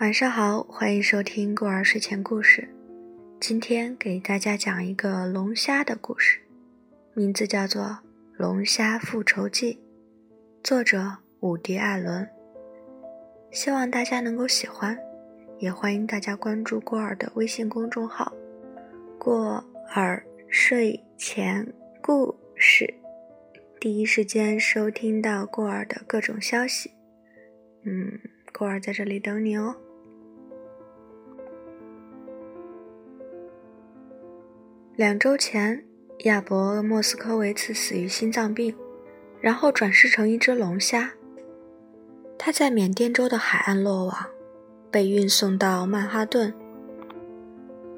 晚上好，欢迎收听过儿睡前故事。今天给大家讲一个龙虾的故事，名字叫做《龙虾复仇记》，作者伍迪·艾伦。希望大家能够喜欢，也欢迎大家关注过儿的微信公众号“过儿睡前故事”，第一时间收听到过儿的各种消息。嗯，过儿在这里等你哦。两周前，亚伯·莫斯科维茨死于心脏病，然后转世成一只龙虾。他在缅甸州的海岸落网，被运送到曼哈顿，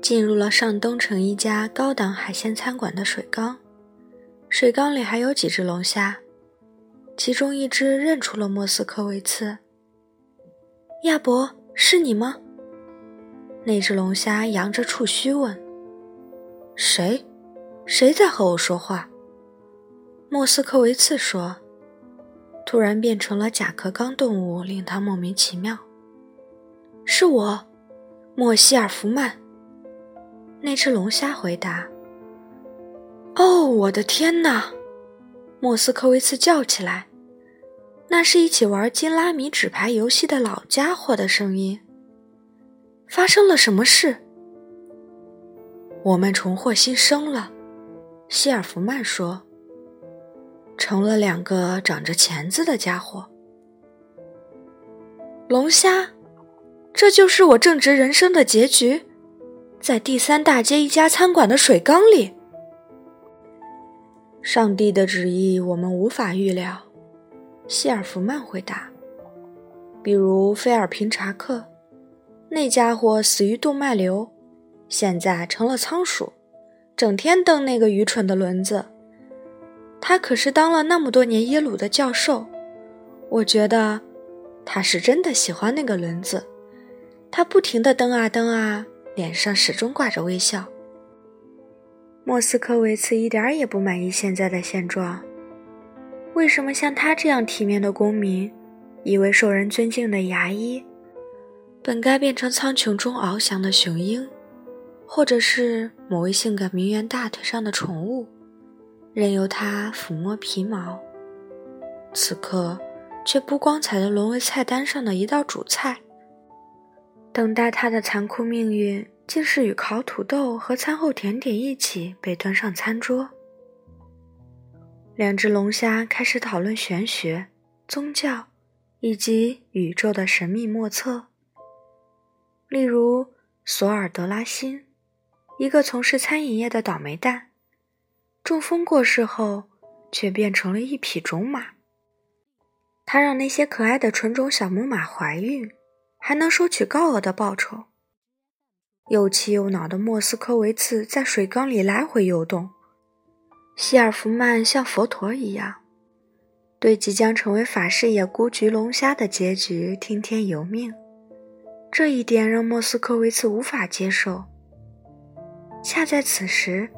进入了上东城一家高档海鲜餐馆的水缸。水缸里还有几只龙虾，其中一只认出了莫斯科维茨。亚伯，是你吗？那只龙虾扬着触须问。谁？谁在和我说话？莫斯科维茨说。突然变成了甲壳纲动物，令他莫名其妙。是我，莫西尔福曼。那只龙虾回答。哦，我的天哪！莫斯科维茨叫起来。那是一起玩金拉米纸牌游戏的老家伙的声音。发生了什么事？我们重获新生了，希尔弗曼说。成了两个长着钳子的家伙。龙虾，这就是我正直人生的结局，在第三大街一家餐馆的水缸里。上帝的旨意我们无法预料，希尔弗曼回答。比如菲尔平查克，那家伙死于动脉瘤。现在成了仓鼠，整天蹬那个愚蠢的轮子。他可是当了那么多年耶鲁的教授，我觉得他是真的喜欢那个轮子。他不停地蹬啊蹬啊，脸上始终挂着微笑。莫斯科维茨一点也不满意现在的现状。为什么像他这样体面的公民，一位受人尊敬的牙医，本该变成苍穹中翱翔的雄鹰？或者是某位性感名媛大腿上的宠物，任由它抚摸皮毛，此刻却不光彩的沦为菜单上的一道主菜。等待它的残酷命运，竟是与烤土豆和餐后甜点一起被端上餐桌。两只龙虾开始讨论玄学、宗教以及宇宙的神秘莫测，例如索尔德拉辛。一个从事餐饮业的倒霉蛋，中风过世后，却变成了一匹种马。他让那些可爱的纯种小母马怀孕，还能收取高额的报酬。又气又恼的莫斯科维茨在水缸里来回游动。希尔弗曼像佛陀一样，对即将成为法式野菇焗龙虾的结局听天由命。这一点让莫斯科维茨无法接受。恰在此时，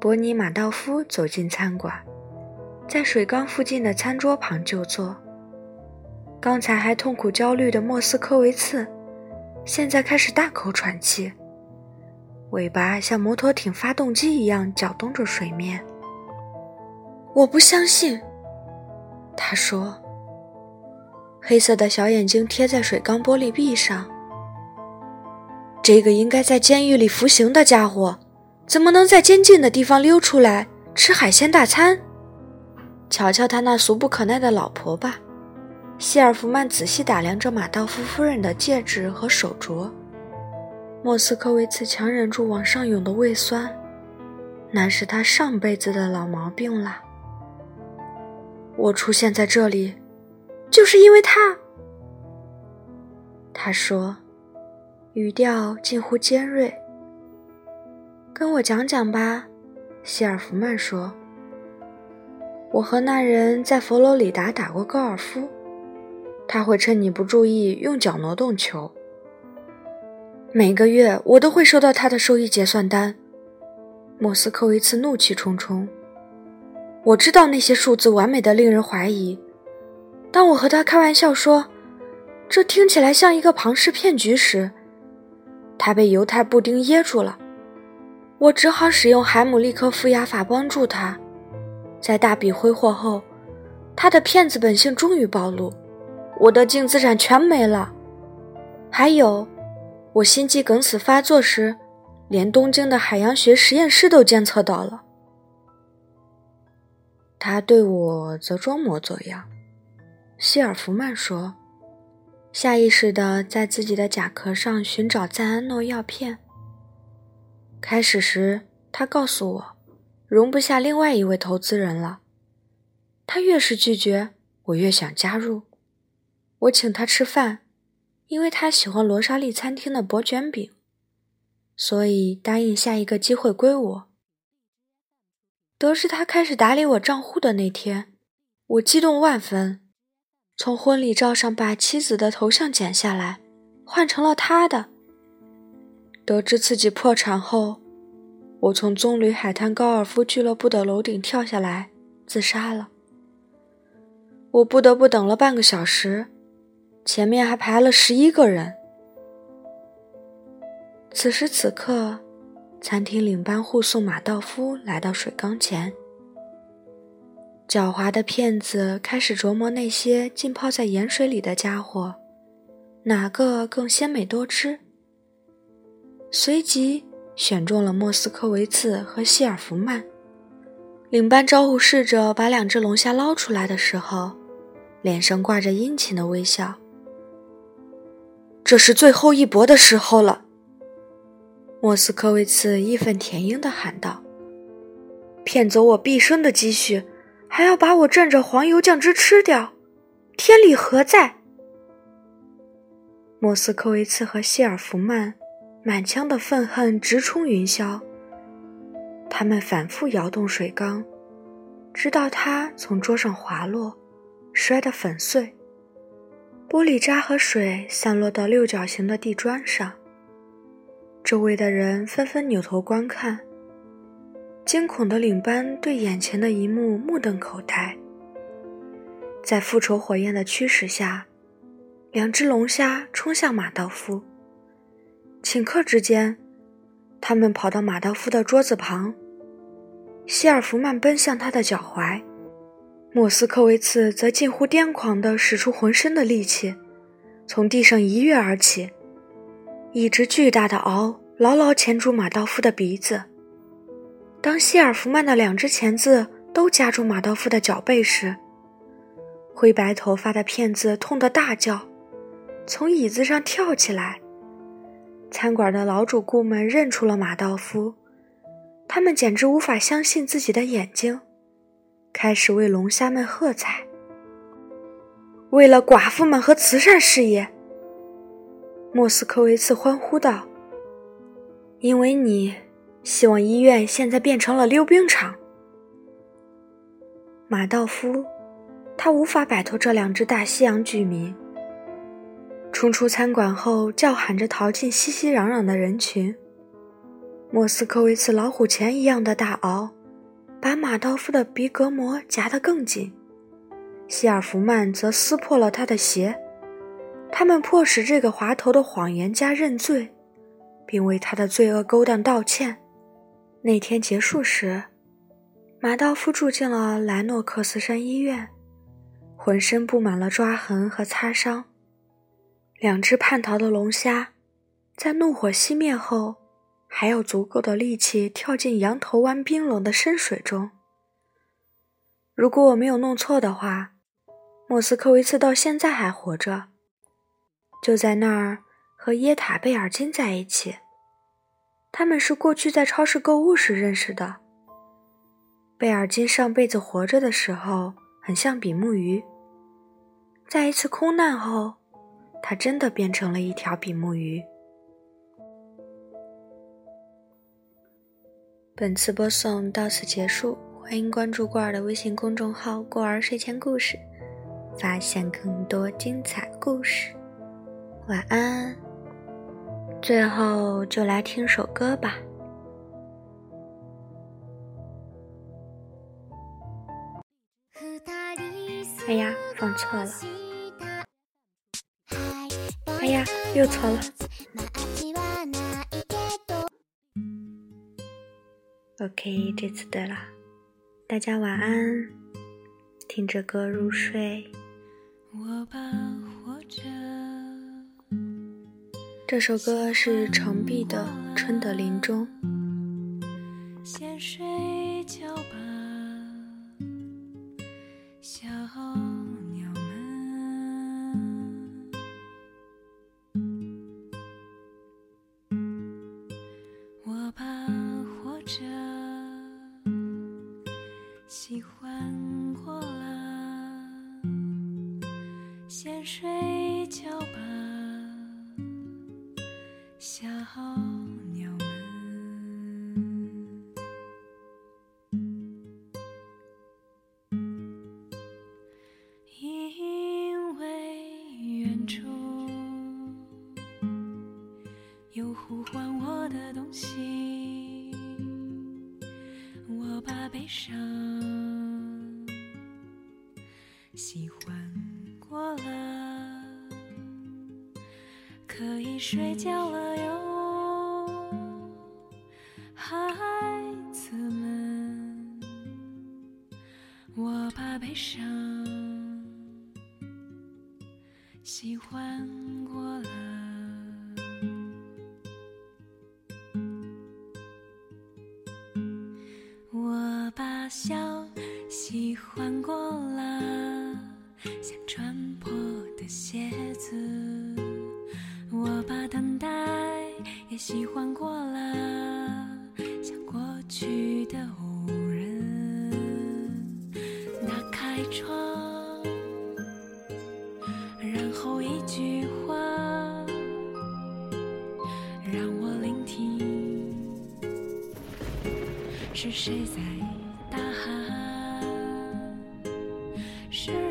伯尼马道夫走进餐馆，在水缸附近的餐桌旁就坐。刚才还痛苦焦虑的莫斯科维茨，现在开始大口喘气，尾巴像摩托艇发动机一样搅动着水面。我不相信，他说。黑色的小眼睛贴在水缸玻璃壁上。这个应该在监狱里服刑的家伙，怎么能在监禁的地方溜出来吃海鲜大餐？瞧瞧他那俗不可耐的老婆吧！希尔弗曼仔细打量着马道夫夫人的戒指和手镯。莫斯科维茨强忍住往上涌的胃酸，那是他上辈子的老毛病了。我出现在这里，就是因为他。他说。语调近乎尖锐。跟我讲讲吧，希尔弗曼说。我和那人在佛罗里达打过高尔夫，他会趁你不注意用脚挪动球。每个月我都会收到他的收益结算单。莫斯科维茨怒气冲冲。我知道那些数字完美的令人怀疑。当我和他开玩笑说：“这听起来像一个庞氏骗局时，他被犹太布丁噎住了。我只好使用海姆立克负压法帮助他。在大笔挥霍后，他的骗子本性终于暴露，我的净资产全没了。还有，我心肌梗死发作时，连东京的海洋学实验室都监测到了。他对我则装模作样。希尔弗曼说，下意识地在自己的甲壳上寻找赞安诺药片。开始时，他告诉我，容不下另外一位投资人了。他越是拒绝，我越想加入。我请他吃饭，因为他喜欢罗莎莉餐厅的薄卷饼，所以答应下一个机会归我。得知他开始打理我账户的那天，我激动万分，从婚礼照上把妻子的头像剪下来，换成了他的。得知自己破产后，我从棕榈海滩高尔夫俱乐部的楼顶跳下来自杀了。我不得不等了半个小时，前面还排了十一个人。此时此刻，餐厅领班护送马道夫来到水缸前。狡猾的骗子开始琢磨那些浸泡在盐水里的家伙，哪个更鲜美多汁。随即选中了莫斯科维茨和希尔弗曼。领班招呼侍者把两只龙虾捞出来的时候，脸上挂着殷勤的微笑。这是最后一搏的时候了，莫斯科维茨义愤填膺地喊道：“骗走我毕生的积蓄，还要把我蘸着黄油酱汁吃掉，天理何在？”莫斯科维茨和谢尔弗曼。满腔的愤恨直冲云霄。他们反复摇动水缸，直到它从桌上滑落，摔得粉碎。玻璃渣和水散落到六角形的地砖上。周围的人纷纷扭头观看。惊恐的领班对眼前的一幕目瞪口呆。在复仇火焰的驱使下，两只龙虾冲向马道夫。顷刻之间，他们跑到马道夫的桌子旁。希尔弗曼奔向他的脚踝，莫斯科维茨则近乎癫狂地使出浑身的力气，从地上一跃而起，一只巨大的螯牢牢钳住马道夫的鼻子。当希尔弗曼的两只钳子都夹住马道夫的脚背时，灰白头发的骗子痛得大叫，从椅子上跳起来。餐馆的老主顾们认出了马道夫，他们简直无法相信自己的眼睛，开始为龙虾们喝彩。为了寡妇们和慈善事业，莫斯科维茨欢呼道：“因为你希望医院现在变成了溜冰场。”马道夫，他无法摆脱这两只大西洋居民。冲出餐馆后，叫喊着逃进熙熙攘攘的人群。莫斯科维茨老虎钳一样的大螯，把马道夫的鼻隔膜夹得更紧。希尔弗曼则撕破了他的鞋。他们迫使这个滑头的谎言家认罪，并为他的罪恶勾当道歉。那天结束时，马道夫住进了莱诺克斯山医院，浑身布满了抓痕和擦伤。两只叛逃的龙虾，在怒火熄灭后，还有足够的力气跳进羊头湾冰冷的深水中。如果我没有弄错的话，莫斯科维茨到现在还活着，就在那儿和耶塔贝尔金在一起。他们是过去在超市购物时认识的。贝尔金上辈子活着的时候很像比目鱼，在一次空难后。它真的变成了一条比目鱼。本次播送到此结束，欢迎关注过儿的微信公众号“过儿睡前故事”，发现更多精彩故事。晚安。最后就来听首歌吧。哎呀，放错了。哎呀，又错了。OK，这次对了。大家晚安，听着歌入睡。这首歌是程璧的《春的林中》。先睡觉吧，小鸟们。我怕活着喜欢悲伤喜欢过了，可以睡觉了哟，孩子们，我把悲伤喜欢过了。等待也喜欢过了，像过去的无人。打开窗，然后一句话让我聆听。是谁在大喊？是。